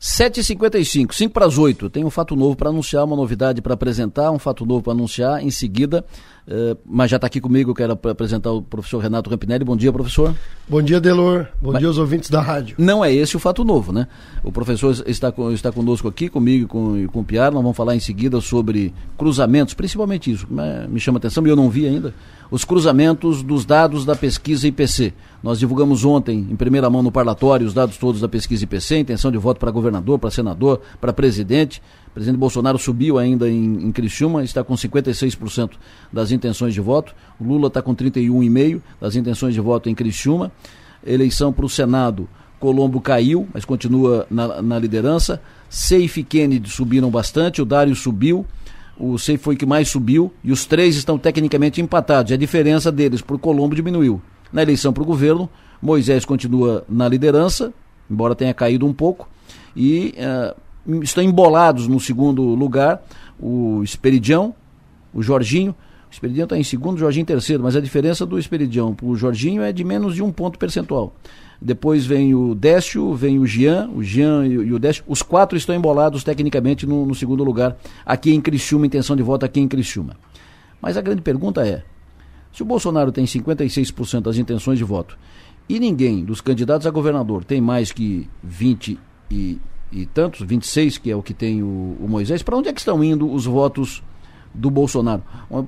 7h55, 5 para as 8. Tem um fato novo para anunciar, uma novidade para apresentar, um fato novo para anunciar. Em seguida, uh, mas já está aqui comigo, eu quero apresentar o professor Renato Rampinelli. Bom dia, professor. Bom dia, Delor. Bom mas dia aos ouvintes da rádio. Não é esse o fato novo, né? O professor está, está conosco aqui, comigo e com, com o Piar. Nós vamos falar em seguida sobre cruzamentos, principalmente isso, me chama atenção e eu não vi ainda os cruzamentos dos dados da pesquisa IPC. Nós divulgamos ontem, em primeira mão no parlatório, os dados todos da pesquisa IPC, intenção de voto para governador, para senador, para presidente. O presidente Bolsonaro subiu ainda em, em Criciúma, está com 56% das intenções de voto. O Lula está com 31,5% das intenções de voto em Criciúma. Eleição para o Senado, Colombo caiu, mas continua na, na liderança. Seife e Kennedy subiram bastante, o Dário subiu o SEI foi que mais subiu e os três estão tecnicamente empatados. A diferença deles por Colombo diminuiu. Na eleição para o governo, Moisés continua na liderança, embora tenha caído um pouco, e uh, estão embolados no segundo lugar o Esperidião, o Jorginho. O Esperidião está em segundo, o Jorginho em terceiro, mas a diferença do Esperidião para o Jorginho é de menos de um ponto percentual. Depois vem o Décio, vem o Jean, o Jean e, o Décio. Os quatro estão embolados tecnicamente no, no segundo lugar, aqui em Criciúma, intenção de voto aqui em Criciúma. Mas a grande pergunta é: se o Bolsonaro tem 56% das intenções de voto e ninguém dos candidatos a governador tem mais que 20 e, e tantos, 26, que é o que tem o, o Moisés, para onde é que estão indo os votos do Bolsonaro.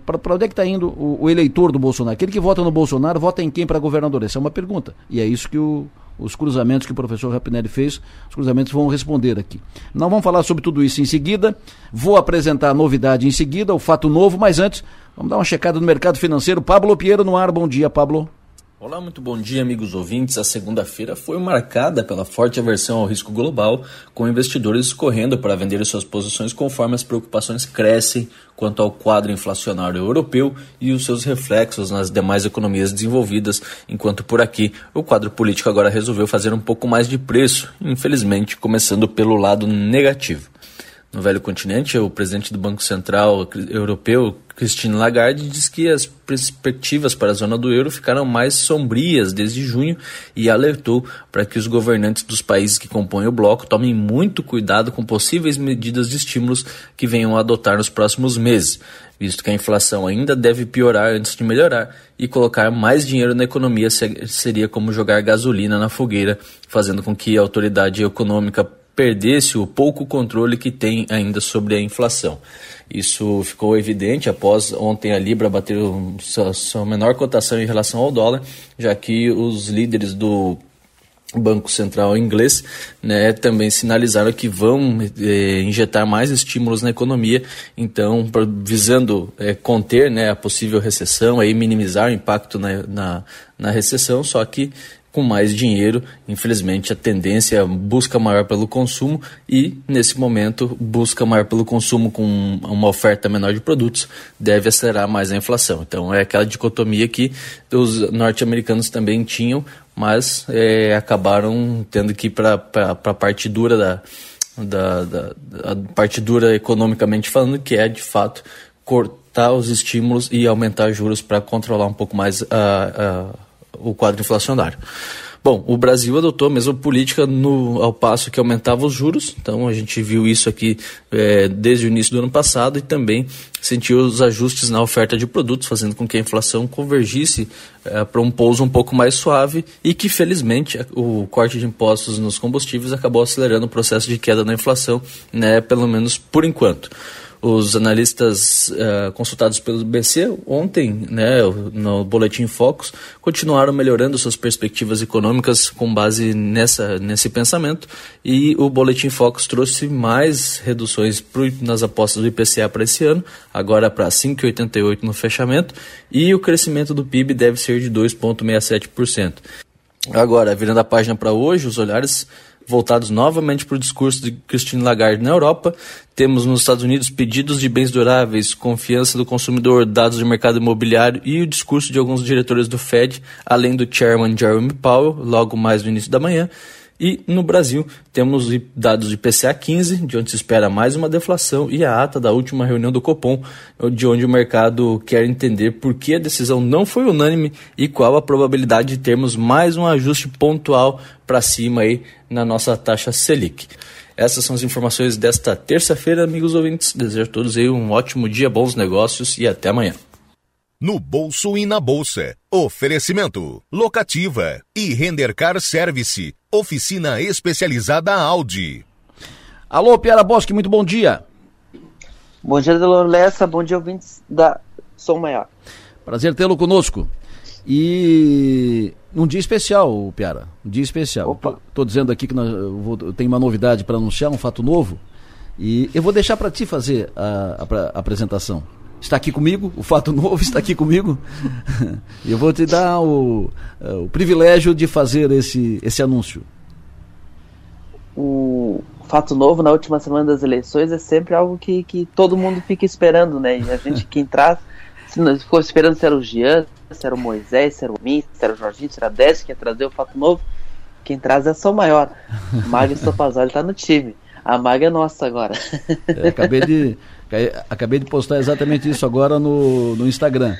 Para onde é que está indo o, o, eleitor do Bolsonaro? Aquele que vota no Bolsonaro, vota em quem para governador? Essa é uma pergunta. E é isso que o, os cruzamentos que o professor Rapinelli fez, os cruzamentos vão responder aqui. Nós vamos falar sobre tudo isso em seguida. Vou apresentar a novidade em seguida, o fato novo, mas antes, vamos dar uma checada no mercado financeiro. Pablo Piero no ar. Bom dia, Pablo. Olá, muito bom dia, amigos ouvintes. A segunda-feira foi marcada pela forte aversão ao risco global, com investidores correndo para vender suas posições conforme as preocupações crescem quanto ao quadro inflacionário europeu e os seus reflexos nas demais economias desenvolvidas, enquanto por aqui o quadro político agora resolveu fazer um pouco mais de preço, infelizmente começando pelo lado negativo no velho continente, o presidente do Banco Central Europeu, Christine Lagarde, diz que as perspectivas para a zona do euro ficaram mais sombrias desde junho e alertou para que os governantes dos países que compõem o bloco tomem muito cuidado com possíveis medidas de estímulos que venham a adotar nos próximos meses, visto que a inflação ainda deve piorar antes de melhorar e colocar mais dinheiro na economia seria como jogar gasolina na fogueira, fazendo com que a autoridade econômica perdesse o pouco controle que tem ainda sobre a inflação. Isso ficou evidente após ontem a Libra bater sua, sua menor cotação em relação ao dólar, já que os líderes do Banco Central inglês né, também sinalizaram que vão eh, injetar mais estímulos na economia, então visando eh, conter né, a possível recessão, aí minimizar o impacto na, na, na recessão, só que com mais dinheiro. Infelizmente, a tendência é busca maior pelo consumo e, nesse momento, busca maior pelo consumo com uma oferta menor de produtos deve acelerar mais a inflação. Então, é aquela dicotomia que os norte-americanos também tinham, mas é, acabaram tendo que ir para a parte dura da, da, da, da parte dura economicamente falando, que é, de fato, cortar os estímulos e aumentar juros para controlar um pouco mais a, a o quadro inflacionário. Bom, o Brasil adotou a mesma política no, ao passo que aumentava os juros, então a gente viu isso aqui é, desde o início do ano passado e também sentiu os ajustes na oferta de produtos, fazendo com que a inflação convergisse é, para um pouso um pouco mais suave e que, felizmente, o corte de impostos nos combustíveis acabou acelerando o processo de queda da inflação, né, pelo menos por enquanto os analistas uh, consultados pelo BC ontem, né, no Boletim Focus, continuaram melhorando suas perspectivas econômicas com base nessa, nesse pensamento e o Boletim Focus trouxe mais reduções pro, nas apostas do IPCA para esse ano, agora para 5,88% no fechamento, e o crescimento do PIB deve ser de 2,67%. Agora, virando a página para hoje, os olhares voltados novamente para o discurso de Christine Lagarde na Europa. Temos nos Estados Unidos pedidos de bens duráveis, confiança do consumidor, dados do mercado imobiliário e o discurso de alguns diretores do Fed, além do chairman Jeremy Powell, logo mais no início da manhã. E no Brasil, temos dados de PCA 15, de onde se espera mais uma deflação, e a ata da última reunião do Copom, de onde o mercado quer entender por que a decisão não foi unânime e qual a probabilidade de termos mais um ajuste pontual para cima aí na nossa taxa Selic. Essas são as informações desta terça-feira, amigos ouvintes. Desejo a todos aí um ótimo dia, bons negócios e até amanhã. No bolso e na bolsa. Oferecimento. Locativa. E Rendercar Service. Oficina especializada Audi. Alô, Piara Bosque, muito bom dia. Bom dia, Delor Lessa. Bom dia, ouvintes da Som Maior. Prazer tê-lo conosco. E um dia especial, Piara. Um dia especial. Estou dizendo aqui que nós, eu, vou, eu tenho uma novidade para anunciar, um fato novo. E eu vou deixar para ti fazer a, a, a, apresentação. Está aqui comigo, o fato novo está aqui comigo. eu vou te dar o, o privilégio de fazer esse, esse anúncio. O fato novo na última semana das eleições é sempre algo que, que todo mundo fica esperando, né? E a gente, quem traz, se ficou esperando se era o Jean, se era o Moisés, se era o Mim, se era o Jorginho, se era a Décio que ia trazer o fato novo. Quem traz é a São Maior. Maga Estopazoli está no time. A Maga é nossa agora. É, acabei, de, acabei de postar exatamente isso agora no, no Instagram.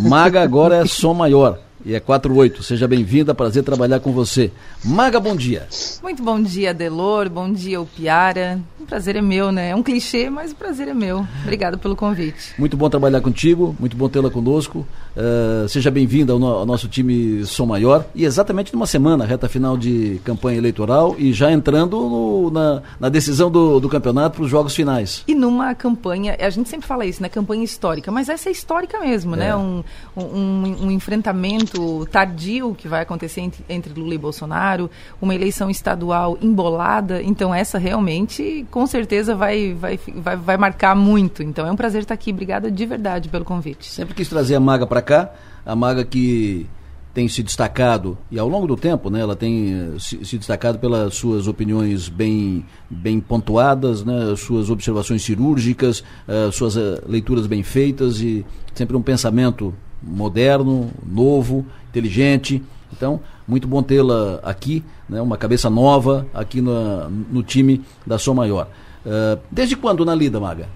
Maga agora é Som Maior e é 48. Seja bem-vinda, prazer trabalhar com você. Maga, bom dia. Muito bom dia, Delor, bom dia, Piara. O prazer é meu, né? É um clichê, mas o prazer é meu. Obrigado pelo convite. Muito bom trabalhar contigo, muito bom tê-la conosco. Uh, seja bem-vinda ao, no, ao, nosso time Som Maior. E exatamente numa semana, reta final de campanha eleitoral e já entrando no, na, na, decisão do, do campeonato para os jogos finais. E numa campanha, a gente sempre fala isso, né? Campanha histórica, mas essa é histórica mesmo, né? é. né? Um, um, um enfrentamento tardio que vai acontecer entre, entre Lula e Bolsonaro, uma eleição estadual embolada, então essa realmente, com certeza, vai, vai, vai, vai marcar muito. Então é um prazer estar aqui. Obrigada de verdade pelo convite. Sempre quis trazer a Maga para cá, a Maga que tem se destacado e ao longo do tempo, né, ela tem se, se, destacado pelas suas opiniões bem bem pontuadas, né, suas observações cirúrgicas, uh, suas uh, leituras bem feitas e sempre um pensamento moderno, novo, inteligente. Então, muito bom tê-la aqui, né, uma cabeça nova aqui no, no time da Som Maior. Uh, desde quando na lida, Maga?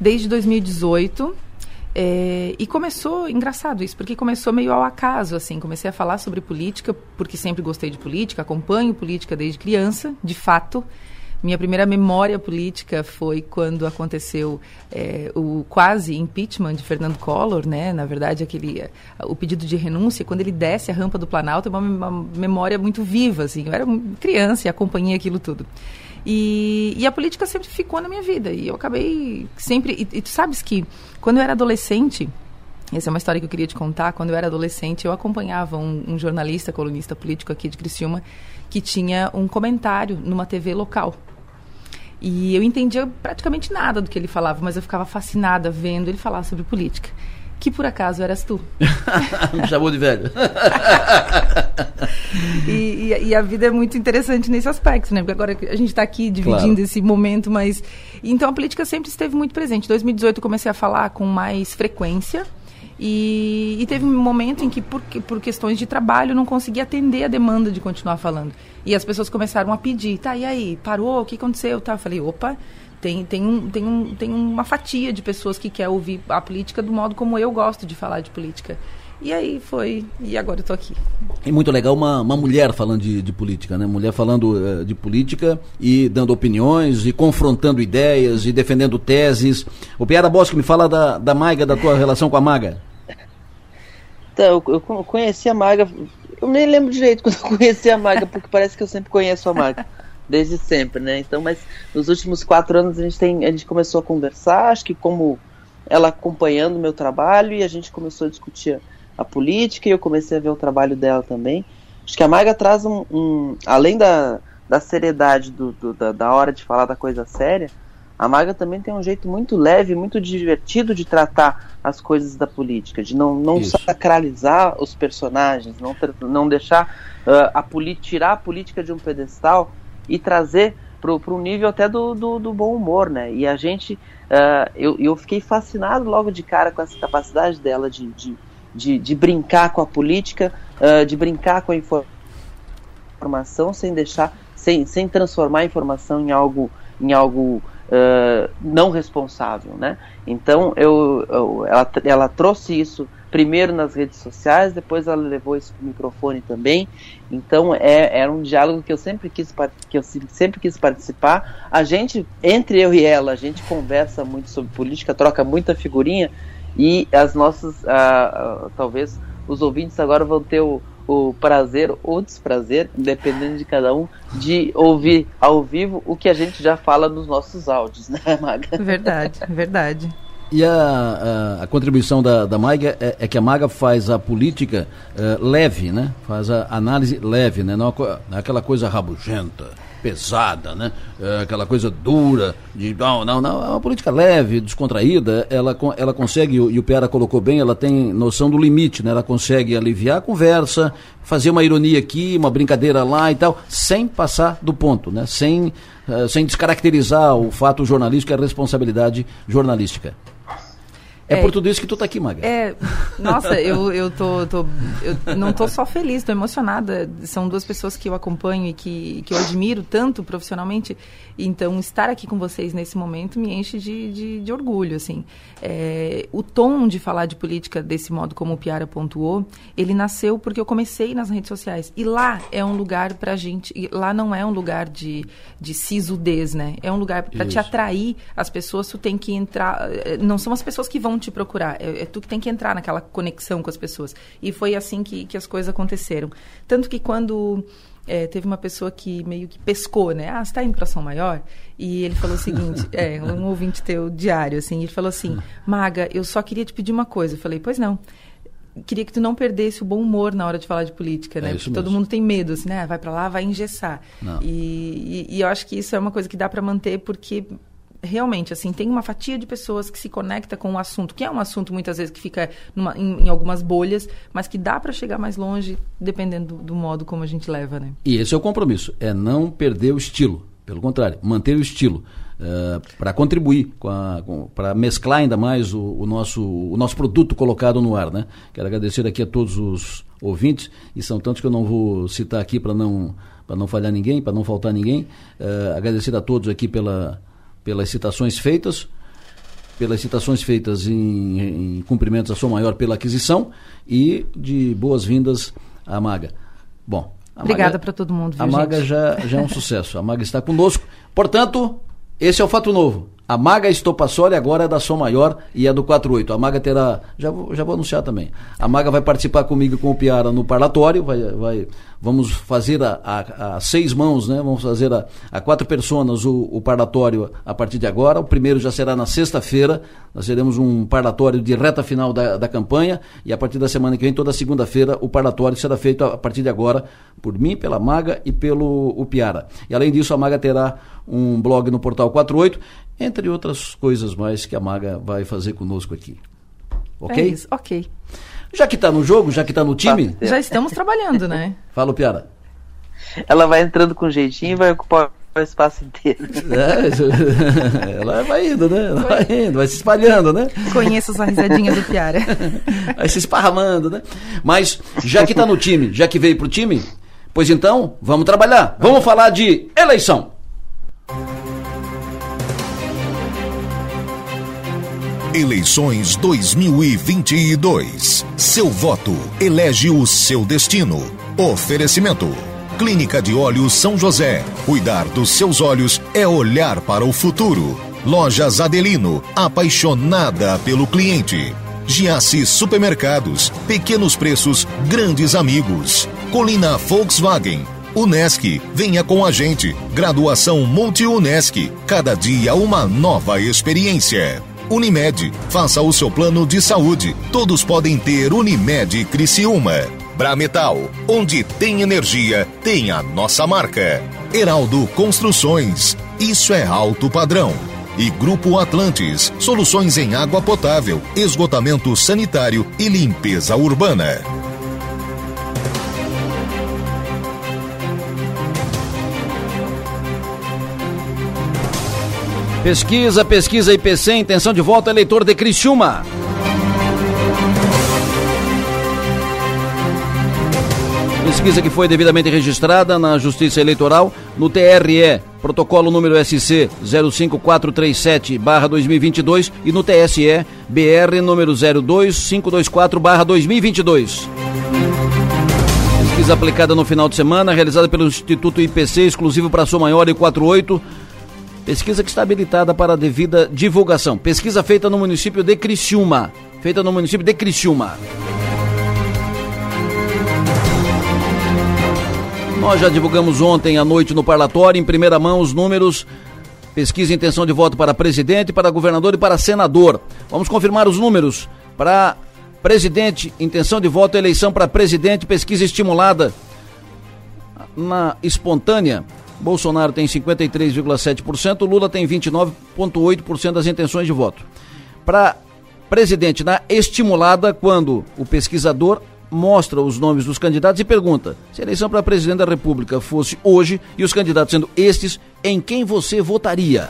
Desde 2018. É, e começou, engraçado isso, porque começou meio ao acaso, assim, comecei a falar sobre política, porque sempre gostei de política, acompanho política desde criança, de fato, minha primeira memória política foi quando aconteceu é, o quase impeachment de Fernando Collor, né? Na verdade, aquele eh, o pedido de renúncia, quando ele desce a rampa do Planalto, é uma, uma memória muito viva, assim. Eu era criança e acompanhei aquilo tudo. E, e, a política sempre ficou na minha vida. E eu acabei sempre. E, e, tu sabes que quando eu era adolescente. Essa é uma história que eu queria te contar. Quando eu era adolescente, eu acompanhava um, um jornalista, colunista político aqui de Criciúma, que tinha um comentário numa TV local. E eu entendia praticamente nada do que ele falava, mas eu ficava fascinada vendo ele falar sobre política. Que por acaso eras tu. Me chamou de velho. e, e, e, a vida é muito interessante nesse aspecto, né? Porque agora a gente está aqui dividindo claro. esse momento, mas. Então a política sempre esteve muito presente. Em 2018 eu comecei a falar com mais frequência. E, e, teve um momento em que, por, por questões de trabalho, não consegui atender a demanda de continuar falando. E as pessoas começaram a pedir, tá, e aí, parou, o que aconteceu? Tá, eu falei, opa, tem, tem, um, tem, um, tem uma fatia de pessoas que quer ouvir a política do modo como eu gosto de falar de política. E aí foi, e agora eu tô aqui. É muito legal uma, uma mulher falando de, de política, né? Mulher falando uh, de política e dando opiniões e confrontando ideias e defendendo teses. O Piara Bosque me fala da, da Maiga, da tua relação com a Maga. Então, eu, eu conheci a Maga, eu nem lembro direito quando eu conheci a Maga, porque parece que eu sempre conheço a Maga. Desde sempre, né? Então, mas nos últimos quatro anos a gente, tem, a gente começou a conversar, acho que como ela acompanhando o meu trabalho e a gente começou a discutir a política e eu comecei a ver o trabalho dela também. Acho que a Maga traz um, um além da, da seriedade do, do, da, da hora de falar da coisa séria, a Maga também tem um jeito muito leve, muito divertido de tratar as coisas da política, de não, não sacralizar os personagens, não, não deixar uh, a tirar a política de um pedestal e trazer para um nível até do, do, do, bom humor, né? E a gente, uh, eu, eu fiquei fascinado logo de cara com essa capacidade dela de, de de, de brincar com a política, uh, de brincar com a informação sem deixar, sem, sem transformar a informação em algo, em algo uh, não responsável, né? Então eu, eu, ela, ela trouxe isso primeiro nas redes sociais, depois ela levou isso para o microfone também. Então é, era um diálogo que eu sempre quis que eu sempre quis participar. A gente entre eu e ela, a gente conversa muito sobre política, troca muita figurinha e as nossas uh, uh, talvez os ouvintes agora vão ter o, o prazer ou desprazer, dependendo de cada um, de ouvir ao vivo o que a gente já fala nos nossos áudios, né, Maga? Verdade, verdade. E a, a, a, contribuição da, da Maga é, é, que a Maga faz a política uh, leve, né? Faz a análise leve, né? Não, não é aquela coisa rabugenta pesada, né? É aquela coisa dura, de não, não, não, é uma política leve, descontraída, ela, ela consegue, e o Piara colocou bem, ela tem noção do limite, né? Ela consegue aliviar a conversa, fazer uma ironia aqui, uma brincadeira lá e tal, sem passar do ponto, né? Sem, uh, sem descaracterizar o fato jornalístico e a responsabilidade jornalística. É, é, por tudo isso que tu tá aqui, Maga. É, nossa, eu, eu, tô, tô, eu não tô só feliz, tô emocionada. São duas pessoas que eu acompanho e que, que eu admiro tanto profissionalmente. Então, estar aqui com vocês nesse momento me enche de, de, de orgulho, assim. É, o tom de falar de política desse modo como o Piara pontuou, ele nasceu porque eu comecei nas redes sociais. E lá é um lugar pra gente... Lá não é um lugar de, de sisudez, né? É um lugar para te atrair as pessoas, tu tem que entrar... Eh, não são as pessoas que vão te procurar, é, é tu que tem que entrar naquela conexão com as pessoas. E foi assim que, que as coisas aconteceram. Tanto que quando é, teve uma pessoa que meio que pescou, né? Ah, você está indo para São Maior? E ele falou o seguinte, é, um ouvinte teu diário, assim, ele falou assim, Maga, eu só queria te pedir uma coisa. Eu falei, pois não. Queria que tu não perdesse o bom humor na hora de falar de política, né? É Porque todo mundo tem medo, assim, né? Vai para lá, vai engessar. E, e, e eu acho que isso é uma coisa que dá para manter porque realmente, assim, tem uma fatia de pessoas que se conecta com o assunto, que é um assunto muitas vezes que fica numa, em, em, algumas bolhas, mas que dá para chegar mais longe dependendo do, do, modo como a gente leva, né? E esse é o compromisso, é não perder o estilo. Pelo contrário, manter o estilo. Uh, para contribuir, para mesclar ainda mais o, o, nosso, o nosso produto colocado no ar. Né? Quero agradecer aqui a todos os ouvintes, e são tantos que eu não vou citar aqui para não, não falhar ninguém, para não faltar ninguém. Uh, agradecer a todos aqui pela, pelas citações feitas, pelas citações feitas em, em cumprimentos a sua maior pela aquisição e de boas-vindas à Maga. Bom, Obrigada para todo mundo. Viu, a Maga já, já é um sucesso. A Maga está conosco. Portanto, esse é o fato novo. A Maga Estopassoli agora é da Som Maior e é do 48. A Maga terá. Já vou, já vou anunciar também. A Maga vai participar comigo com o Piara no parlatório. Vai, vai, vamos fazer a, a, a seis mãos, né? Vamos fazer a, a quatro pessoas o, o parlatório a partir de agora. O primeiro já será na sexta-feira. Nós teremos um parlatório de reta final da, da campanha. E a partir da semana que vem, toda segunda-feira, o parlatório será feito a partir de agora por mim, pela Maga e pelo o Piara. E além disso, a Maga terá um blog no portal 48 entre outras coisas mais que a Maga vai fazer conosco aqui. Ok? É isso, ok. Já que está no jogo, já que está no time. Tá. Já estamos trabalhando, né? Fala, Piara. Ela vai entrando com jeitinho e vai ocupar o espaço inteiro. É, ela vai indo, né? Ela vai indo, vai se espalhando, né? Conheço essa risadinha do Piara. Vai se esparramando, né? Mas, já que está no time, já que veio para o time, pois então, vamos trabalhar. Vamos falar de eleição. Eleições 2022. Seu voto elege o seu destino. Oferecimento. Clínica de Olhos São José. Cuidar dos seus olhos é olhar para o futuro. Lojas Adelino, apaixonada pelo cliente. Giasse Supermercados, pequenos preços, grandes amigos. Colina Volkswagen, Unesc, venha com a gente. Graduação Multi-Unesc, cada dia uma nova experiência. Unimed, faça o seu plano de saúde. Todos podem ter Unimed Criciúma. Brametal, onde tem energia, tem a nossa marca. Heraldo Construções, isso é alto padrão. E Grupo Atlantes, soluções em água potável, esgotamento sanitário e limpeza urbana. Pesquisa, pesquisa IPC, intenção de voto, eleitor de Pesquisa que foi devidamente registrada na Justiça Eleitoral no TRE, protocolo número SC 05437/2022 e no TSE BR número 02524/2022. Pesquisa aplicada no final de semana, realizada pelo Instituto IPC, exclusivo para Sou Maior e 48. Pesquisa que está habilitada para devida divulgação. Pesquisa feita no município de Criciúma. Feita no município de Criciúma. Nós já divulgamos ontem à noite no parlatório, em primeira mão, os números. Pesquisa intenção de voto para presidente, para governador e para senador. Vamos confirmar os números para Presidente, intenção de voto, eleição para presidente, pesquisa estimulada na espontânea. Bolsonaro tem 53,7%, Lula tem 29,8% das intenções de voto. Para presidente, na estimulada, quando o pesquisador mostra os nomes dos candidatos e pergunta: se a eleição para presidente da República fosse hoje e os candidatos sendo estes, em quem você votaria?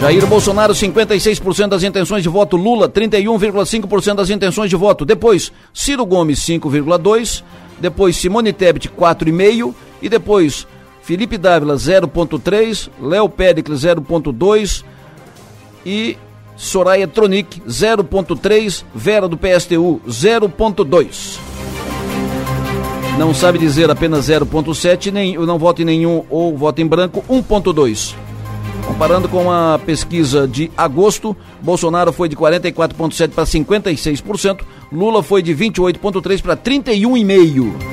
Jair Bolsonaro, 56% das intenções de voto. Lula, 31,5% das intenções de voto. Depois, Ciro Gomes, 5,2%. Depois, Simone Tebet, 4,5%. E depois, Felipe Dávila, 0,3%. Léo Péricles, 0,2%. E Soraya Tronic, 0,3%. Vera do PSTU, 0,2%. Não sabe dizer apenas 0,7%. Nem, não voto em nenhum ou voto em branco, 1,2%. Comparando com a pesquisa de agosto, Bolsonaro foi de 44,7% para 56%, Lula foi de 28,3% para 31,5%.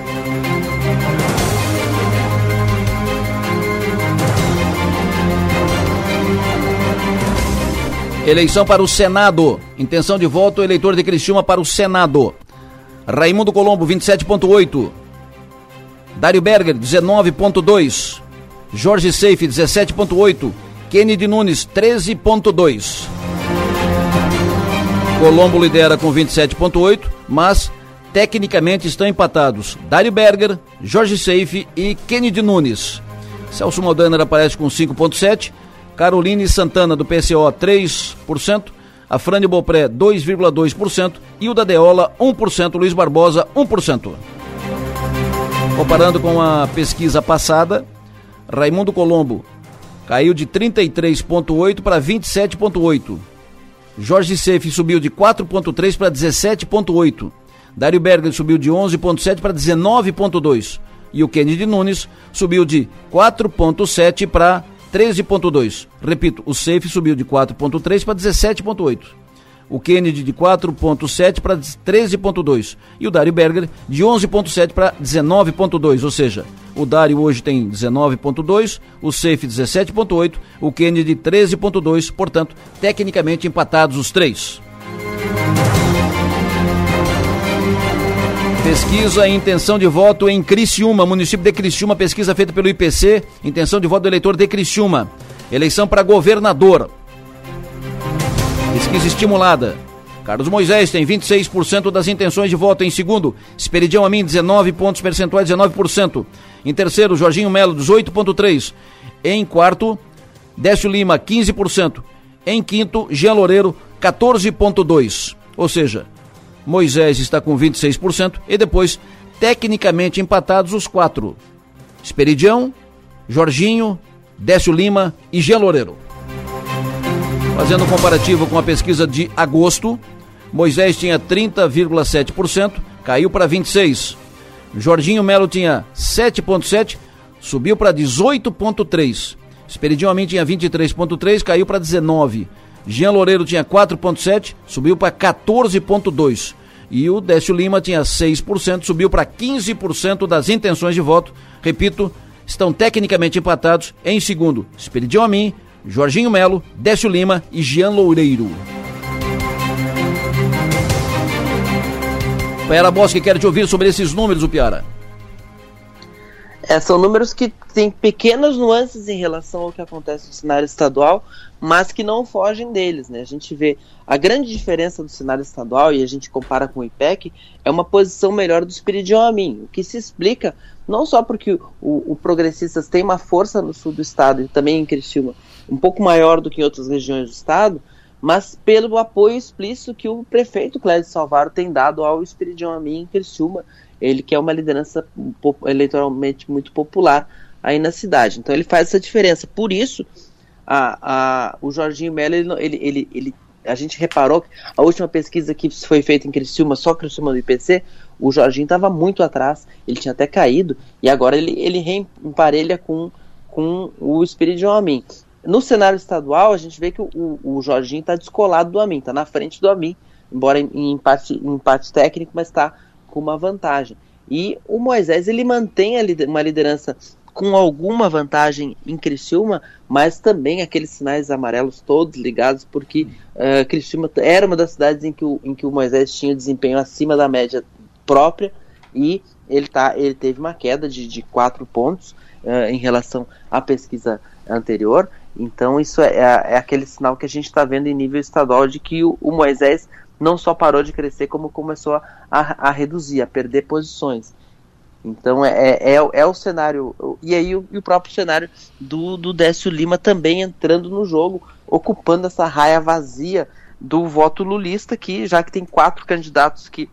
Eleição para o Senado. Intenção de voto, eleitor de Criciúma para o Senado. Raimundo Colombo, 27,8%. Dário Berger, 19,2%. Jorge Seife, 17,8%. Kennedy Nunes, 13,2. Colombo lidera com 27,8, mas tecnicamente estão empatados Dário Berger, Jorge Seife e Kennedy Nunes. Celso Maldaner aparece com 5,7. Caroline Santana, do PCO, 3%. A Frane Bopré, 2,2%. E o da Deola, 1%. Luiz Barbosa, 1%. Comparando com a pesquisa passada, Raimundo Colombo caiu de 33,8 para 27,8. Jorge Seif subiu de 4,3 para 17,8. Dário Berger subiu de 11,7 para 19,2. E o Kennedy Nunes subiu de 4,7 para 13,2. Repito, o Seif subiu de 4,3 para 17,8 o Kennedy de 4,7 para 13,2 e o Dário Berger de 11,7 para 19,2, ou seja, o Dário hoje tem 19,2, o Safe 17,8, o Kennedy 13,2, portanto, tecnicamente empatados os três. Pesquisa e intenção de voto em Criciúma, município de Criciúma, pesquisa feita pelo IPC, intenção de voto do eleitor de Criciúma. Eleição para governador. Pesquisa estimulada. Carlos Moisés tem 26% das intenções de voto. Em segundo, Esperidião Amin, 19 pontos percentuais, 19%. Em terceiro, Jorginho Melo, 18,3%. Em quarto, Décio Lima, 15%. Em quinto, Jean Loureiro, 14,2%. Ou seja, Moisés está com 26% e depois, tecnicamente empatados, os quatro: Esperidião, Jorginho, Décio Lima e Jean Loureiro. Fazendo um comparativo com a pesquisa de agosto, Moisés tinha 30,7%, caiu para 26%. Jorginho Melo tinha 7,7%, subiu para 18,3%. Esperidião Amin tinha 23,3%, caiu para 19%. Jean Loureiro tinha 4,7%, subiu para 14,2%. E o Décio Lima tinha 6%, subiu para 15% das intenções de voto. Repito, estão tecnicamente empatados em segundo. Esperidião Amin, Jorginho Melo, Décio Lima e Jean Loureiro. Piara Bosque quer te ouvir sobre esses números, o Piara. É, são números que têm pequenas nuances em relação ao que acontece no cenário estadual, mas que não fogem deles. Né? A gente vê a grande diferença do cenário estadual, e a gente compara com o IPEC, é uma posição melhor do Espiridião Amin, o que se explica não só porque o, o, Progressistas tem uma força no sul do estado e também em Criciúma, um pouco maior do que em outras regiões do estado, mas pelo apoio explícito que o prefeito Clédio Salvaro tem dado ao Espiridion Amin em Criciúma, ele que é uma liderança eleitoralmente muito popular aí na cidade. Então ele faz essa diferença. Por isso, a, a, o Jorginho Melo, ele, ele, ele, a gente reparou que a última pesquisa que foi feita em Criciúma, só Criciúma do IPC, o Jorginho estava muito atrás, ele tinha até caído, e agora ele, ele reemparelha com, com o Espírito Amin. No cenário estadual, a gente vê que o, o Jorginho está descolado do Amin, está na frente do Amin, embora em, em, empate, em empate técnico, mas está com uma vantagem. E o Moisés ele mantém uma liderança com alguma vantagem em Criciúma, mas também aqueles sinais amarelos todos ligados, porque uh, Criciúma era uma das cidades em que, o, em que o Moisés tinha desempenho acima da média própria e ele, tá, ele teve uma queda de, de quatro pontos uh, em relação à pesquisa anterior. Então, isso é, é, é aquele sinal que a gente está vendo em nível estadual de que o, o, Moisés não só parou de crescer, como começou a, a, a reduzir, a perder posições. Então é, é, é, o cenário. E aí o, e o próprio cenário do, do Décio Lima também entrando no jogo, ocupando essa raia vazia do voto lulista, que já que tem quatro candidatos que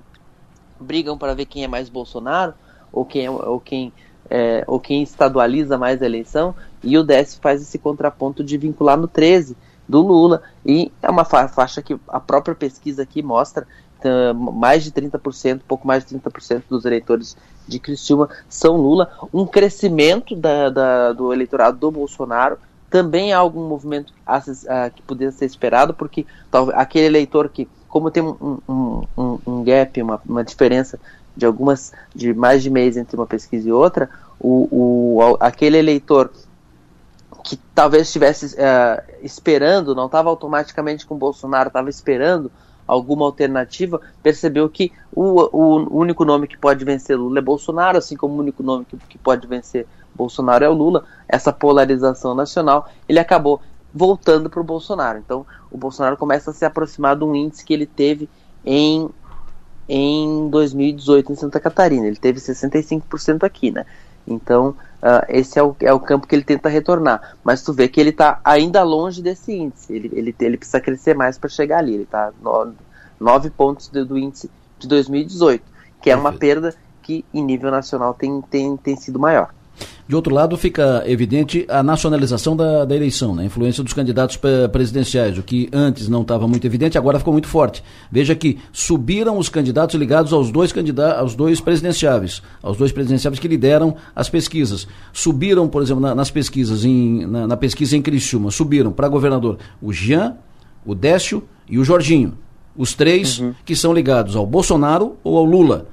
brigam para ver quem é mais Bolsonaro, ou quem, é, ou quem, é, ou quem estadualiza mais a eleição, e o Décio faz esse contraponto de vincular no 13 do Lula. E é uma fa faixa que a própria pesquisa aqui mostra uh, mais de 30%, pouco mais de 30% dos eleitores de Criciúma são Lula. Um crescimento da, da, do eleitorado do Bolsonaro também há algum movimento a, a, que poderia ser esperado, porque talvez aquele eleitor que, como tem um, um, um, um gap, uma, uma diferença de algumas de mais de mês entre uma pesquisa e outra, o, o aquele eleitor que talvez estivesse uh, esperando, não estava automaticamente com o Bolsonaro, estava esperando alguma alternativa, percebeu que o, o, único nome que pode vencer Lula é Bolsonaro, assim como o único nome que, que pode vencer Bolsonaro é o Lula, essa polarização nacional, ele acabou voltando para o Bolsonaro. Então, o Bolsonaro começa a se aproximar de um índice que ele teve em, em 2018 em Santa Catarina. Ele teve 65% aqui, né? Então, uh, esse é o, é o campo que ele tenta retornar. Mas tu vê que ele está ainda longe desse índice. Ele, ele, ele precisa crescer mais para chegar ali. Ele está nove pontos do, do, índice de 2018, que é uma perda que em nível nacional tem, tem, tem sido maior. De outro lado, fica evidente a nacionalização da, da eleição, né? a influência dos candidatos presidenciais, o que antes não estava muito evidente, agora ficou muito forte. Veja que subiram os candidatos ligados aos dois candidatos, aos dois presidenciáveis, aos dois presidenciáveis que lideram as pesquisas. Subiram, por exemplo, na, nas pesquisas, em, na, na pesquisa em Criciúma, subiram para governador o Jean, o Décio e o Jorginho. Os três uhum. que são ligados ao Bolsonaro ou ao Lula.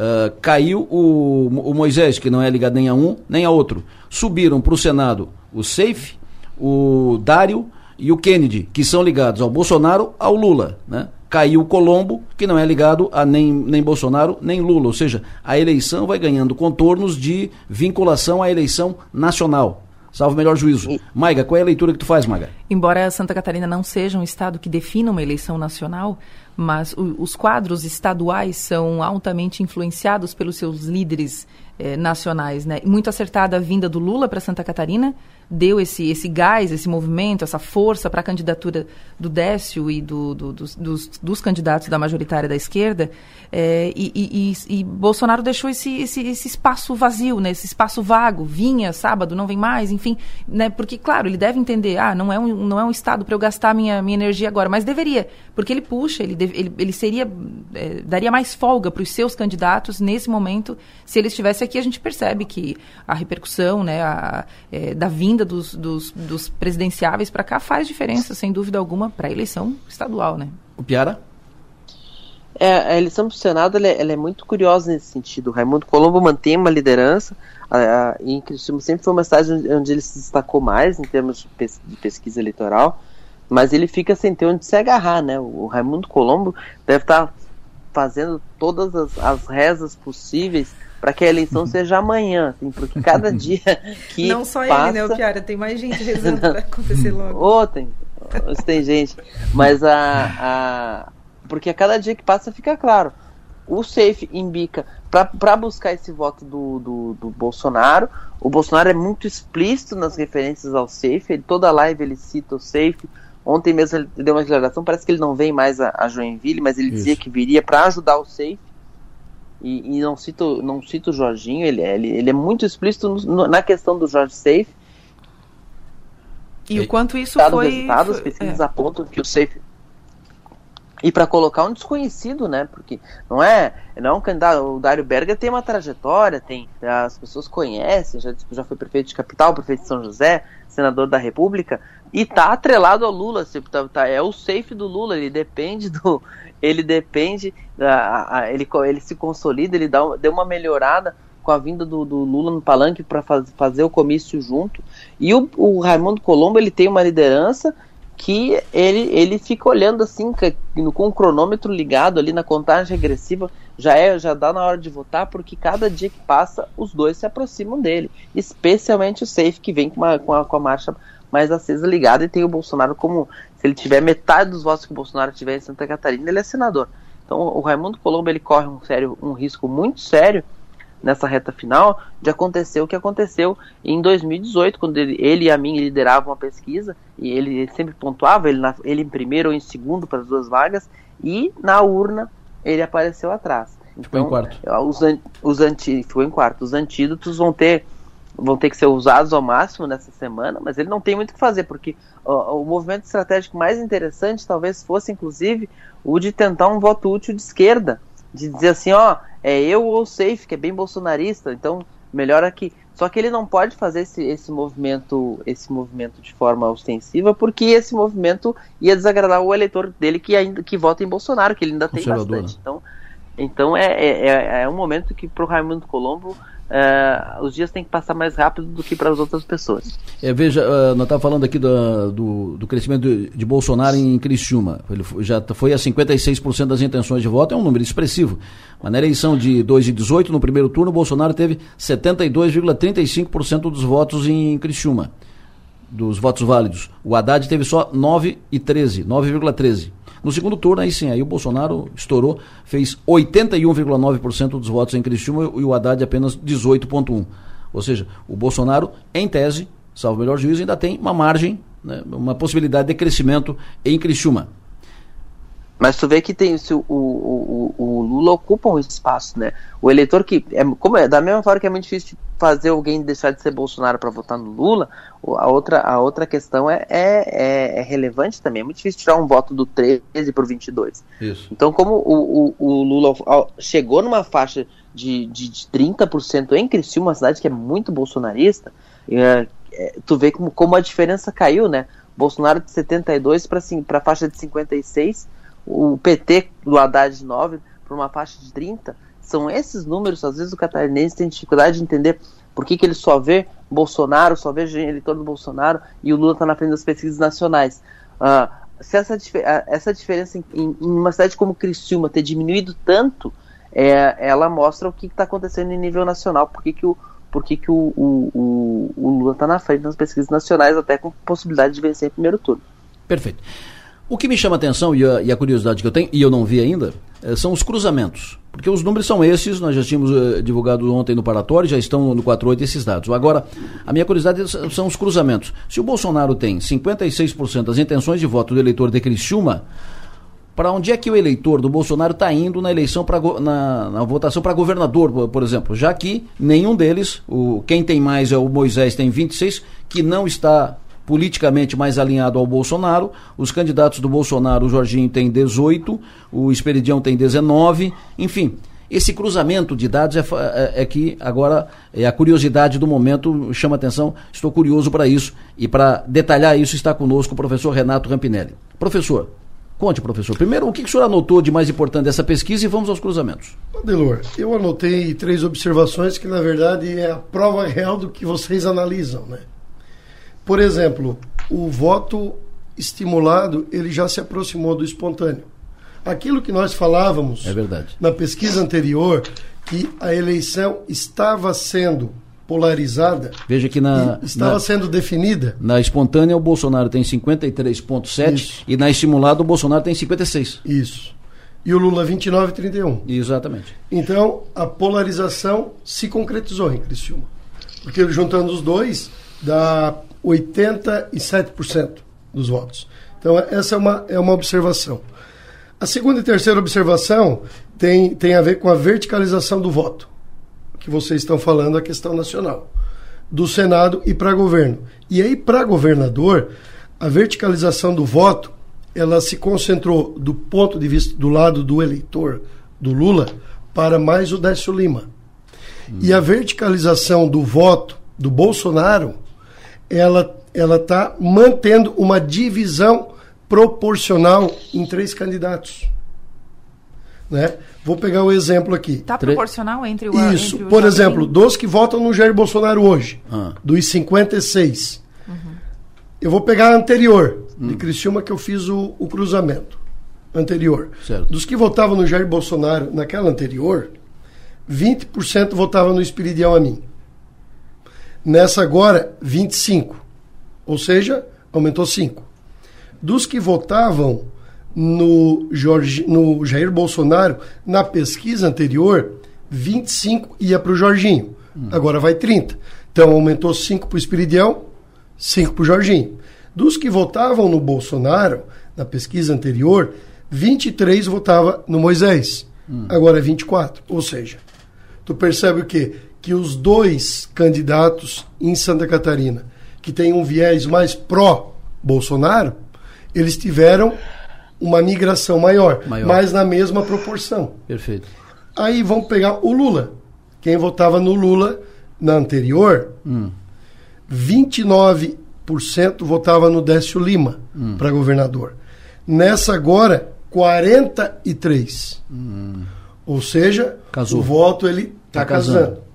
Uh, caiu o, o, Moisés, que não é ligado nem a um nem a outro. Subiram para o Senado o Safe, o Dário e o Kennedy, que são ligados ao Bolsonaro, ao Lula. Né? Caiu o Colombo, que não é ligado a nem, nem Bolsonaro nem Lula. Ou seja, a eleição vai ganhando contornos de vinculação à eleição nacional. Salvo o melhor juízo. Maiga, qual é a leitura que tu faz, Maiga? Embora Santa Catarina não seja um estado que defina uma eleição nacional, mas o, os quadros estaduais são altamente influenciados pelos seus líderes eh, nacionais. Né? Muito acertada a vinda do Lula para Santa Catarina, deu esse, esse gás, esse movimento, essa força para a candidatura do Décio e do, do, dos, dos, dos, candidatos da majoritária da esquerda, é, e, e, e, Bolsonaro deixou esse, esse, esse, espaço vazio, né, esse espaço vago, vinha sábado, não vem mais, enfim, né, porque, claro, ele deve entender, ah, não é um, não é um estado para eu gastar minha, minha energia agora, mas deveria, porque ele puxa, ele, deve, ele, ele seria, é, daria mais folga para os seus candidatos nesse momento, se ele estivesse aqui, a gente percebe que a repercussão, né, a, é, da vinda vinda dos, dos, dos presidenciáveis para cá faz diferença, sem dúvida alguma, para a eleição estadual, né? O Piara? É, a eleição para o Senado ela é, ela é, muito curiosa nesse sentido. O Raimundo Colombo mantém uma liderança, a, a, e em Criciúma sempre foi uma cidade onde, onde, ele se destacou mais em termos de, pes, de, pesquisa eleitoral, mas ele fica sem ter onde se agarrar, né? O, o Raimundo Colombo deve estar tá fazendo todas as, as rezas possíveis para que a eleição seja amanhã, assim, porque cada dia que Não só passa... ele, né, o Piara, tem mais gente rezando para acontecer logo. Ou tem, tem gente, mas a, a... porque a cada dia que passa fica claro, o Safe embica para buscar esse voto do, do, do, Bolsonaro. O Bolsonaro é muito explícito nas referências ao Safe, ele, toda live ele cita o Safe Ontem mesmo ele deu uma declaração, parece que ele não vem mais a, a Joinville, mas ele Isso. dizia que viria para ajudar o Safe. E, e, não cito não cito o Jorginho, ele, ele, ele é muito explícito no, na questão do Jorge Safe. E, o quanto isso foi... Resultados, foi, pesquisas é. apontam que o Safe e para colocar um desconhecido, né? Porque não é, não é um candidato. O Dário Berger tem uma trajetória, tem as pessoas conhecem, já, já foi prefeito de capital, prefeito de São José, senador da República, e tá atrelado ao Lula, tipo, tá, tá, é o safe do Lula, ele depende do, ele depende, a, a, ele, ele se consolida, ele dá, deu uma melhorada com a vinda do, do Lula no palanque para faz, fazer o comício junto. E o, o Raimundo Colombo ele tem uma liderança que ele, ele fica olhando assim, com o cronômetro ligado ali na contagem regressiva, já é, já dá na hora de votar, porque cada dia que passa, os dois se aproximam dele. Especialmente o Safe, que vem com, uma, com, a, com a marcha mais acesa ligada, e tem o Bolsonaro como, se ele tiver metade dos votos que o Bolsonaro tiver em Santa Catarina, ele é senador. Então o Raimundo Colombo ele corre um, sério, um risco muito sério nessa reta final de acontecer o que aconteceu em 2018, quando ele, ele e a mim lideravam a pesquisa, e ele sempre pontuava, ele, na, ele em primeiro ou em segundo para as duas vagas, e na urna ele apareceu atrás. Então, ficou em quarto. Os, os anti, ficou em quarto. Os antídotos vão ter vão ter que ser usados ao máximo nessa semana, mas ele não tem muito o que fazer, porque ó, o movimento estratégico mais interessante talvez fosse, inclusive, o de tentar um voto útil de esquerda, de dizer assim, ó, é eu ou Safe, que é bem bolsonarista, então melhor aqui. Só que ele não pode fazer esse, esse movimento esse movimento de forma ostensiva, porque esse movimento ia desagradar o eleitor dele que ainda que vota em Bolsonaro, que ele ainda tem bastante. Então, então é, é, é, é um momento que para o Raimundo Colombo Uh, os dias têm que passar mais rápido do que para as outras pessoas. É, veja, uh, nós estávamos falando aqui do, do, do crescimento de, de, Bolsonaro em Criciúma. Ele já foi a 56% das intenções de voto, é um número expressivo. Mas na eleição de 2018, no primeiro turno, Bolsonaro teve 72,35% dos votos em Criciúma, dos votos válidos. O Haddad teve só 9,13%, 9,13%. No segundo turno, aí sim, aí o Bolsonaro estourou, fez 81,9% dos votos em Criciúma e o Haddad apenas 18,1%. Ou seja, o Bolsonaro, em tese, salvo o melhor juízo, ainda tem uma margem, né, uma possibilidade de crescimento em Criciúma. Mas tu vê que tem se o, o, o, Lula ocupa um espaço, né? O eleitor que é como é da mesma forma que é muito difícil fazer alguém deixar de ser Bolsonaro para votar no Lula, a outra a outra questão é, é, é, é relevante também. É muito difícil tirar um voto do 13 para o 22. Isso. Então, como o, o, o, Lula chegou numa faixa de, de, de 30% em Criciúma, uma cidade que é muito bolsonarista, é, é, tu vê como, como a diferença caiu, né? Bolsonaro de 72 para assim, a faixa de 56 o PT do Haddad 9 para uma faixa de 30, são esses números, às vezes o catarinense tem dificuldade de entender por que, que ele só vê Bolsonaro, só vê eleitor do Bolsonaro e o Lula está na frente das pesquisas nacionais. Uh, se essa, essa diferença em, em, uma cidade como Criciúma ter diminuído tanto, é, ela mostra o que está acontecendo em nível nacional, por que, que o, por que, que o, o, o Lula está na frente nas pesquisas nacionais, até com possibilidade de vencer em primeiro turno. Perfeito. O que me chama a atenção e a, e a curiosidade que eu tenho, e eu não vi ainda, é, são os cruzamentos. Porque os números são esses, nós já tínhamos uh, divulgado ontem no Paratório, já estão no 48 esses dados. Agora, a minha curiosidade são os cruzamentos. Se o Bolsonaro tem 56% das intenções de voto do eleitor de Criciúma, para onde é que o eleitor do Bolsonaro está indo na eleição pra, na, na votação para governador, por, por, exemplo? Já que nenhum deles, o, quem tem mais é o Moisés, tem 26, que não está politicamente mais alinhado ao Bolsonaro. Os candidatos do Bolsonaro, o Jorginho tem 18, o Esperidião tem 19, enfim. Esse cruzamento de dados é, é, é, que agora é a curiosidade do momento, chama atenção, estou curioso para isso. E para detalhar isso está conosco o professor Renato Rampinelli. Professor, conte, professor. Primeiro, o que, que o senhor anotou de mais importante dessa pesquisa e vamos aos cruzamentos. Delor, eu anotei três observações que, na verdade, é a prova real do que vocês analisam, né? Por exemplo, o voto estimulado ele já se aproximou do espontâneo. Aquilo que nós falávamos é verdade. na pesquisa anterior, que a eleição estava sendo polarizada. Veja que na. Estava na, sendo definida. Na espontânea, o Bolsonaro tem 53,7 e na estimulada, o Bolsonaro tem 56. Isso. E o Lula 29,31. Exatamente. Então, a polarização se concretizou em Criciúma. Porque juntando os dois, dá 87% dos votos. Então, essa é uma, é uma observação. A segunda e terceira observação tem, tem a ver com a verticalização do voto, que vocês estão falando, a questão nacional, do Senado e para governo. E aí, para governador, a verticalização do voto, ela se concentrou do ponto de vista do lado do eleitor, do Lula, para mais o Décio Lima. Hum. E a verticalização do voto do Bolsonaro, ela ela está mantendo uma divisão proporcional em três candidatos. Né? Vou pegar o um exemplo aqui. Está proporcional entre o Isso. Entre o Por exemplo, dos que votam no Jair Bolsonaro hoje, ah. dos 56. Uhum. Eu vou pegar a anterior, hum. de Criciúma, que eu fiz o, o cruzamento. Anterior. Certo. Dos que votavam no Jair Bolsonaro naquela anterior, 20% votavam no Espiridião a mim. Nessa agora, 25%. Ou seja, aumentou 5%. Dos que votavam no, Jorge, no Jair Bolsonaro, na pesquisa anterior, 25 ia para o Jorginho. Hum. Agora vai 30. Então aumentou 5 para o Espiridião, 5 para o Jorginho. Dos que votavam no Bolsonaro, na pesquisa anterior, 23 votava no Moisés. Hum. Agora é 24. Ou seja, tu percebe o quê? Que os dois candidatos em Santa Catarina, que têm um viés mais pró-Bolsonaro, eles tiveram uma migração maior, maior, mas na mesma proporção. Perfeito. Aí vamos pegar o Lula. Quem votava no Lula na anterior, hum. 29% votava no Décio Lima hum. para governador. Nessa agora, 43. Hum. Ou seja, Casou. o voto ele está tá casando. casando.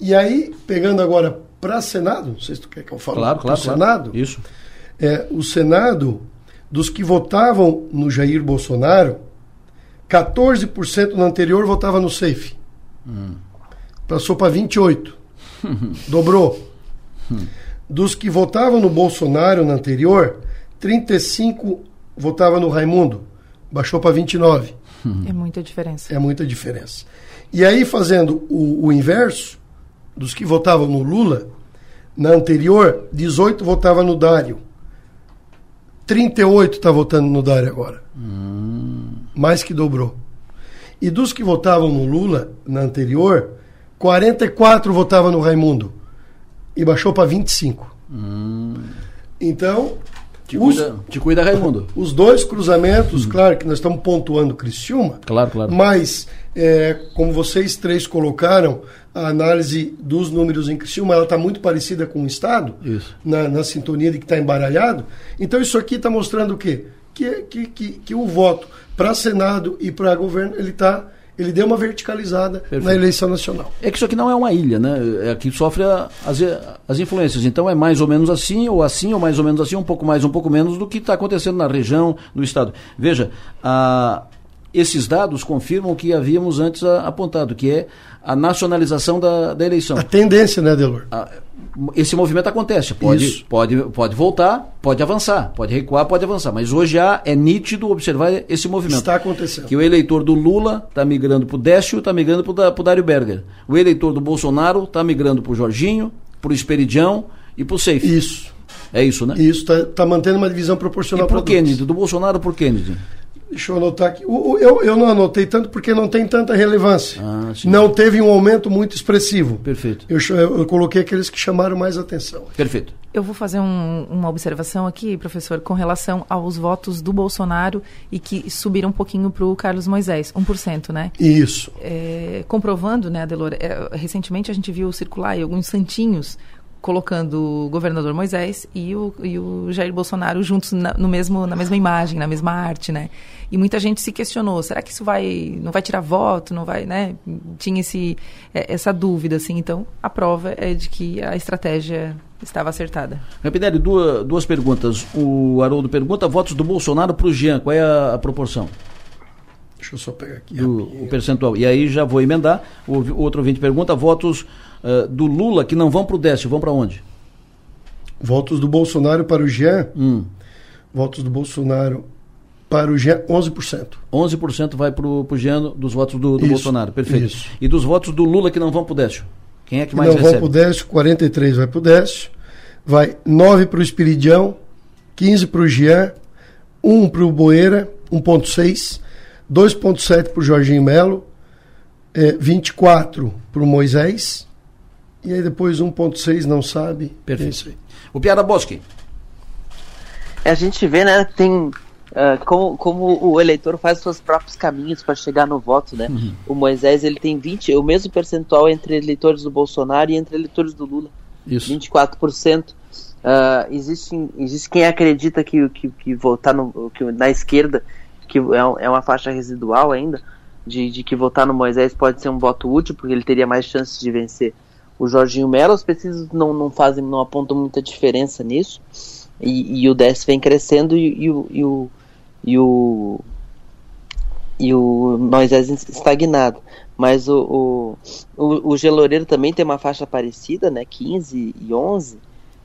E aí, pegando agora para Senado, não sei se tu quer que eu fale. Claro, claro. Senado. Isso. É, o Senado, dos que votavam no Jair Bolsonaro, 14% no anterior votava no SAFE. Hum. Passou para 28%. Dobrou. Hum. Dos que votavam no Bolsonaro no anterior, 35% votava no Raimundo. Baixou para 29%. Hum. É muita diferença. É muita diferença. E aí, fazendo o, o inverso, dos que votavam no Lula, na anterior, 18 votava no Dário. 38 está votando no Dário agora. Hum. Mais que dobrou. E dos que votavam no Lula na anterior, 44 votavam no Raimundo. E baixou para 25. Hum. Então. Te, os, cuida, te cuida, Raimundo. Os dois cruzamentos, hum. claro que nós estamos pontuando Criciúma. Claro, claro. Mas, é, como vocês três colocaram, a análise dos números em Criciúma ela está muito parecida com o Estado, na, na, sintonia de que está embaralhado. Então isso aqui está mostrando o quê? Que, que, que, que o voto para Senado e para governo ele está ele deu uma verticalizada Perfeito. na eleição nacional. É que isso aqui não é uma ilha, né? É que sofre a, as, as influências. Então é mais ou menos assim, ou assim, ou mais ou menos assim, um pouco mais, um pouco menos do que está acontecendo na região, no estado. Veja, a, esses dados confirmam o que havíamos antes apontado, que é a nacionalização da, da eleição. A tendência, né, Delor? esse movimento acontece. Pode, pode, pode voltar, pode avançar, pode recuar, pode avançar. Mas hoje já é nítido observar esse movimento. Está acontecendo. Que o eleitor do Lula está migrando para o Décio, está migrando para o Dário Berger. O eleitor do Bolsonaro está migrando para o Jorginho, para o Esperidião e para o Seife. Isso. É isso, né? Isso, está tá mantendo uma divisão proporcional. E para o Kennedy, do Bolsonaro para o Kennedy? Deixa eu anotar aqui. O, o, eu, eu não anotei tanto porque não tem tanta relevância. Ah, não teve um aumento muito expressivo. Perfeito. Eu, eu, coloquei aqueles que chamaram mais atenção. Perfeito. Eu vou fazer um, uma observação aqui, professor, com relação aos votos do Bolsonaro e que subiram um pouquinho para o Carlos Moisés, 1%, né? Isso. É, comprovando, né, Adelor, é, recentemente a gente viu circular alguns santinhos colocando o governador Moisés e o, e o Jair Bolsonaro juntos na, no mesmo, na mesma imagem, na mesma arte, né? E muita gente se questionou, será que isso vai, não vai tirar voto, não vai, né? Tinha esse, é, essa dúvida, assim. Então, a prova é de que a estratégia estava acertada. Rapidinho, duas, duas perguntas. O Haroldo pergunta, votos do Bolsonaro para o Jean, qual é a, a proporção? Deixa eu só pegar aqui. Do, o percentual. E aí já vou emendar. O outro ouvinte pergunta: votos uh, do Lula que não vão para o Décio, vão para onde? Votos do Bolsonaro para o Jean. Hum. Votos do Bolsonaro para o Jean, 11%. 11% vai para o Jean dos votos do, do isso, Bolsonaro. Perfeito. Isso. E dos votos do Lula que não vão para o Décio? Quem é que mais não recebe? Não vão para o Décio, 43 vai para o Décio. Vai 9 para o Espiridião, 15 para o Jean, 1 para o Boeira, 1.6, 2.7 para o Jorginho Melo, é, 24 para o Moisés, e aí depois 1.6 não sabe. Perfeito. É. O Piara Bosque. A gente vê, né, tem Uh, como, como o eleitor faz os seus próprios caminhos para chegar no voto, né? Uhum. O Moisés ele tem 20, o mesmo percentual entre eleitores do Bolsonaro e entre eleitores do Lula. Isso. 24%. Uh, existe, existe quem acredita que, que, que votar no, que, na esquerda, que é, é uma faixa residual ainda, de, de que votar no Moisés pode ser um voto útil, porque ele teria mais chances de vencer o Jorginho Melo. Os pesquisas não, não fazem, não apontam muita diferença nisso. E, e o DES vem crescendo e, e, e o e o e o Moisés estagnado. Mas o, o, o, o Geloreiro também tem uma faixa parecida, né? 15 e 11.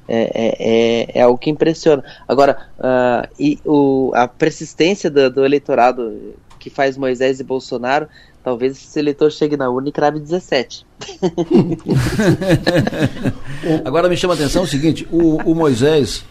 É, é, é, é algo que impressiona. Agora, uh, e o, a persistência do, do, eleitorado que faz Moisés e Bolsonaro, talvez esse eleitor chegue na urna e crave 17. Agora me chama a atenção o seguinte: o, o Moisés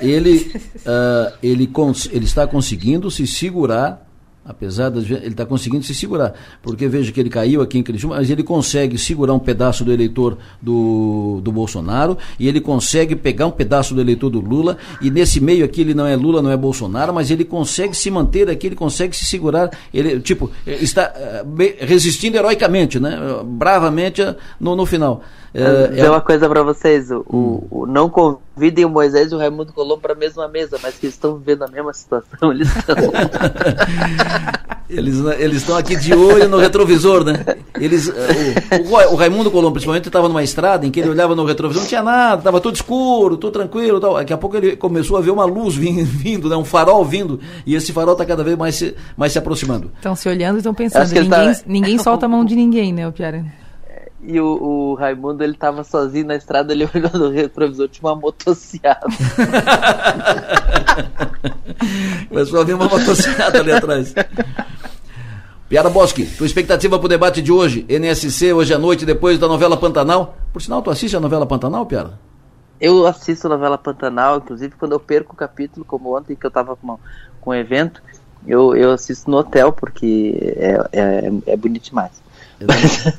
ele, uh, ele, ele está conseguindo se segurar apesar das ele está conseguindo se segurar, porque veja que ele caiu aqui em Criciúma, mas ele consegue segurar um pedaço do eleitor do, do Bolsonaro e ele consegue pegar um pedaço do eleitor do Lula. E nesse meio aqui ele não é Lula, não é Bolsonaro, mas ele consegue se manter aqui, ele consegue se segurar, ele tipo está uh, resistindo heroicamente, né, bravamente no, no final. É, é uma coisa para vocês: o, hum. o, não convidem o Moisés e o Raimundo Colombo para a mesma mesa, mas que estão vivendo a mesma situação. Eles estão. eles, eles estão aqui de olho no retrovisor, né? Eles, o, o, o Raimundo Colombo, principalmente, estava numa estrada em que ele olhava no retrovisor, não tinha nada, estava tudo escuro, tudo tranquilo. Tal. Daqui a pouco ele começou a ver uma luz vindo, né? um farol vindo, e esse farol está cada vez mais se, mais se aproximando. Estão se olhando e estão pensando: ninguém, tá... ninguém solta a mão de ninguém, né, o Piara? E o, o, Raimundo, ele tava sozinho na estrada, ele olhou no retrovisor, tinha uma motocicleta. Começou a ver uma motocicleta ali atrás. Piara Bosque, tua expectativa pro debate de hoje, NSC, hoje à noite, depois da novela Pantanal. Por sinal, tu assiste a novela Pantanal, Piara? Eu assisto a novela Pantanal, inclusive quando eu perco o capítulo, como ontem que eu tava com, com um evento, eu, eu assisto no hotel, porque é, é, é bonito demais.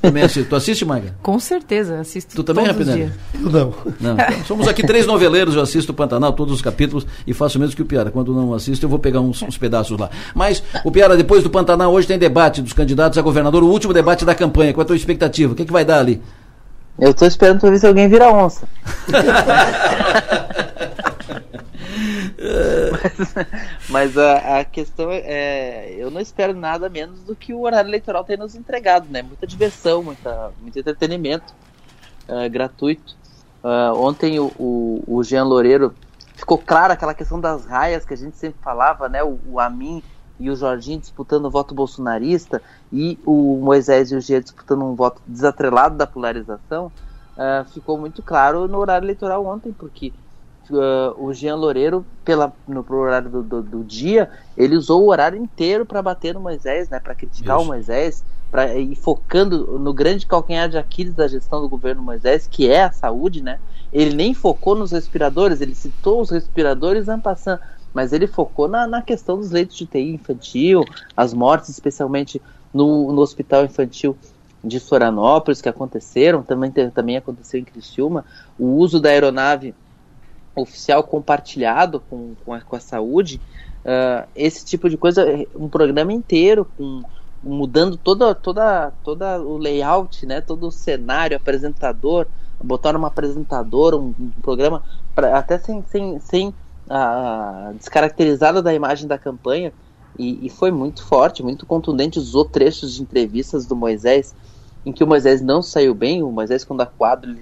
Também assisto. Tu assiste, Maga? Com certeza, assisto. Tu também, Rapinelli? Eu não. não. Então, somos aqui três noveleiros, eu assisto o Pantanal, todos os capítulos, e faço o mesmo que o Piara. Quando não assisto, eu vou pegar uns, uns pedaços lá. Mas, o Piara, depois do Pantanal, hoje tem debate dos candidatos a governador, o último debate da campanha. Qual é a tua expectativa? O que, é que vai dar ali? Eu estou esperando para ver se alguém vira onça. mas, mas a, a, questão é, eu não espero nada menos do que o horário eleitoral tem nos entregado, né? Muita diversão, muita, muito entretenimento uh, gratuito. Uh, ontem o, o, o, Jean Loureiro ficou claro aquela questão das raias que a gente sempre falava, né? O, o Amin e o Jorginho disputando o voto bolsonarista e o Moisés e o Gia disputando um voto desatrelado da polarização, uh, ficou muito claro no horário eleitoral ontem, porque uh, o Jean Loureiro, pela, no horário do, do, do, dia, ele usou o horário inteiro para bater no Moisés, né, para criticar Isso. o Moisés, pra, e focando no grande calcanhar de Aquiles da gestão do governo Moisés, que é a saúde, né? Ele nem focou nos respiradores, ele citou os respiradores en passant, mas ele focou na, na questão dos leitos de TI infantil, as mortes, especialmente no, no hospital infantil de Florianópolis que aconteceram, também, também aconteceu em Criciúma, o uso da aeronave oficial compartilhado com, com, a, com a saúde, uh, esse tipo de coisa, um programa inteiro com mudando toda, toda, toda o layout, né, todo o cenário, apresentador, botaram uma apresentadora, um, um programa pra, até sem, sem, sem uh, descaracterizada da imagem da campanha e, e, foi muito forte, muito contundente. Usou trechos de entrevistas do Moisés em que o Moisés não saiu bem. O Moisés, quando quadro, ele,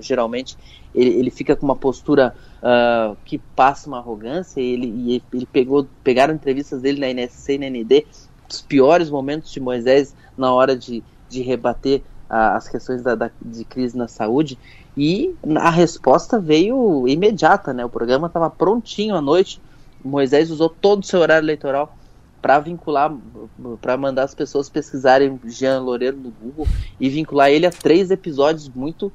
geralmente ele, ele fica com uma postura uh, que passa uma arrogância. E ele, e ele pegou, pegaram entrevistas dele na NSC e na ND, os piores momentos de Moisés na hora de, de rebater uh, as questões da, da, de crise na saúde. E a resposta veio imediata, né? O programa estava prontinho à noite. Moisés usou todo o seu horário eleitoral para vincular, para mandar as pessoas pesquisarem Jean Loureiro no Google e vincular ele a três episódios muito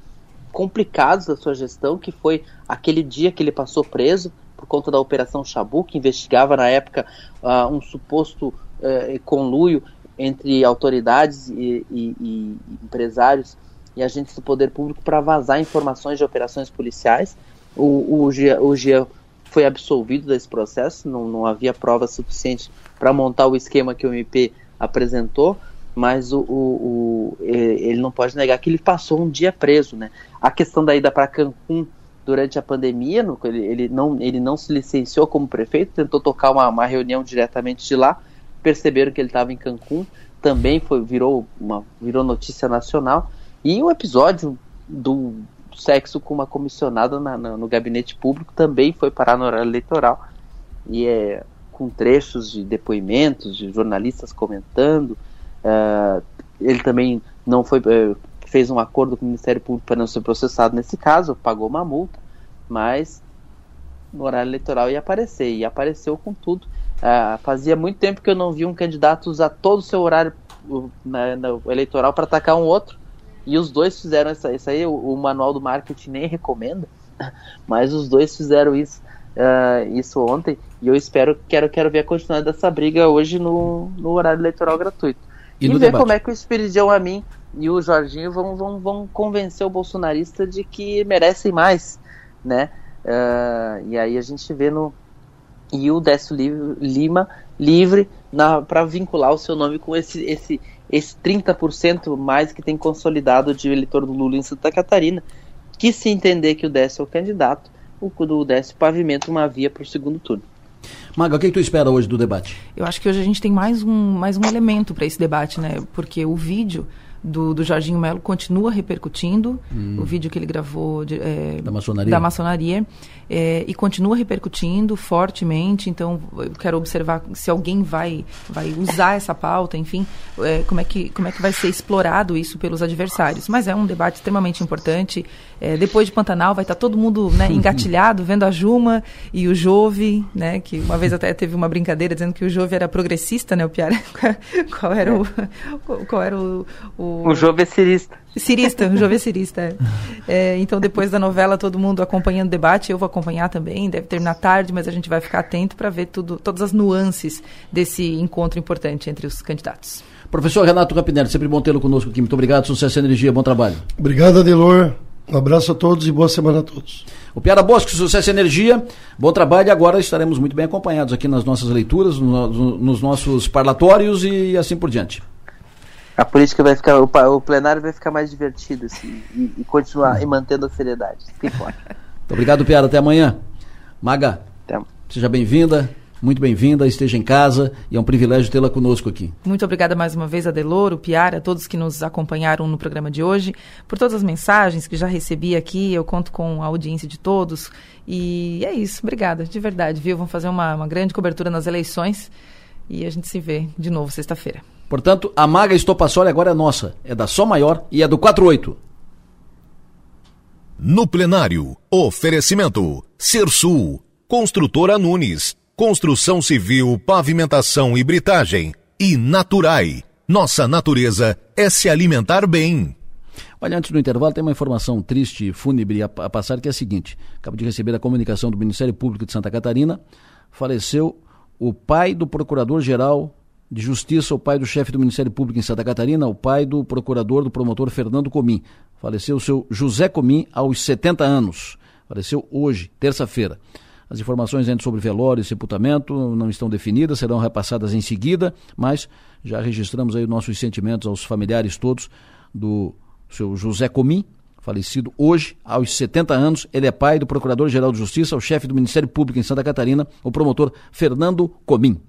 complicados da sua gestão, que foi aquele dia que ele passou preso, por conta da Operação Chabu, que investigava na época uh, um suposto uh, conluio entre autoridades e, e, e, empresários e agentes do poder público para vazar informações de operações policiais. O, o, o Gia foi absolvido desse processo, não, não havia prova suficiente para montar o esquema que o MP apresentou, mas o, o, o, ele não pode negar que ele passou um dia preso. Né? A questão da ida para Cancún durante a pandemia, no, ele, ele, não, ele não se licenciou como prefeito, tentou tocar uma, uma reunião diretamente de lá, perceberam que ele estava em Cancún, também foi, virou, uma, virou notícia nacional. E o episódio do sexo com uma comissionada na, na, no gabinete público também foi parar no horário eleitoral. E é com trechos de depoimentos de jornalistas comentando. Uh, ele também não foi uh, fez um acordo com o Ministério Público para não ser processado nesse caso, pagou uma multa, mas no horário eleitoral ia aparecer, e apareceu com tudo. Uh, fazia muito tempo que eu não vi um candidato usar todo o seu horário na, na, eleitoral para atacar um outro, e os dois fizeram isso, isso aí, o, o, manual do marketing nem recomenda, mas os dois fizeram isso, uh, isso ontem, e eu espero, quero, quero ver a continuidade dessa briga hoje no, no horário eleitoral gratuito. E, e ver debate. como é que o Espiridião a mim e o Jorginho vão, vão, vão convencer o bolsonarista de que merecem mais, né? Uh, e aí a gente vê no e o Décio Lima livre para vincular o seu nome com esse esse esse 30% mais que tem consolidado de eleitor do Lula em Santa Catarina, que se entender que o Décio é o candidato, o do Décio pavimenta uma via para o segundo turno. Maga, o que, que tu espera hoje do debate? Eu acho que hoje a gente tem mais um, mais um elemento para esse debate, né? Porque o vídeo do, do Jorginho Melo continua repercutindo, hum. o vídeo que ele gravou de, é, da maçonaria, da maçonaria é, e continua repercutindo fortemente. Então, eu quero observar se alguém vai, vai usar essa pauta, enfim, é, como, é que, como é que vai ser explorado isso pelos adversários. Mas é um debate extremamente importante. É, depois de Pantanal, vai estar todo mundo né, engatilhado, vendo a Juma e o Jove, né, que uma vez até teve uma brincadeira dizendo que o Jove era progressista, né, o Piara? qual era o, qual era o, o... O Jove é cirista. Cirista, o Jove é cirista. É. É, então, depois da novela, todo mundo acompanhando o debate, eu vou acompanhar também, deve terminar tarde, mas a gente vai ficar atento para ver tudo, todas as nuances desse encontro importante entre os candidatos. Professor Renato Campinelli, sempre bom tê-lo conosco aqui. Muito obrigado, sucesso e energia, bom trabalho. Obrigado, Adelor. Um abraço a todos e boa semana a todos. O Piara Bosque, sucesso e energia, bom trabalho e agora estaremos muito bem acompanhados aqui nas nossas leituras, no, no, nos nossos parlatórios e assim por diante. A política vai ficar, o, o plenário vai ficar mais divertido assim, e, e continuar e mantendo a seriedade. Muito obrigado, Piara. Até amanhã. Maga, Até. seja bem-vinda. Muito bem-vinda, esteja em casa e é um privilégio tê-la conosco aqui. Muito obrigada mais uma vez a Deloro, Piara, a todos que nos acompanharam no programa de hoje, por todas as mensagens que já recebi aqui, eu conto com a audiência de todos e é isso, obrigada, de verdade, viu? Vamos fazer uma, uma grande cobertura nas eleições e a gente se vê de novo sexta-feira. Portanto, a Maga Estopassoli agora é nossa, é da Só Maior e é do 48. No plenário, oferecimento, Sul, Construtora Nunes, Construção civil, pavimentação e britagem. E Naturai. Nossa natureza é se alimentar bem. Olha, antes do intervalo, tem uma informação triste, fúnebre a, a passar, que é a seguinte. Acabo de receber a comunicação do Ministério Público de Santa Catarina. Faleceu o pai do Procurador-Geral de Justiça, o pai do chefe do Ministério Público em Santa Catarina, o pai do procurador do promotor Fernando Comim. Faleceu o seu José Comim aos 70 anos. Faleceu hoje, terça-feira. As informações ainda sobre velório e sepultamento não estão definidas, serão repassadas em seguida, mas já registramos aí nossos sentimentos aos familiares todos do seu José Comim, falecido hoje, aos 70 anos. Ele é pai do Procurador-Geral de Justiça, o chefe do Ministério Público em Santa Catarina, o promotor Fernando Comim.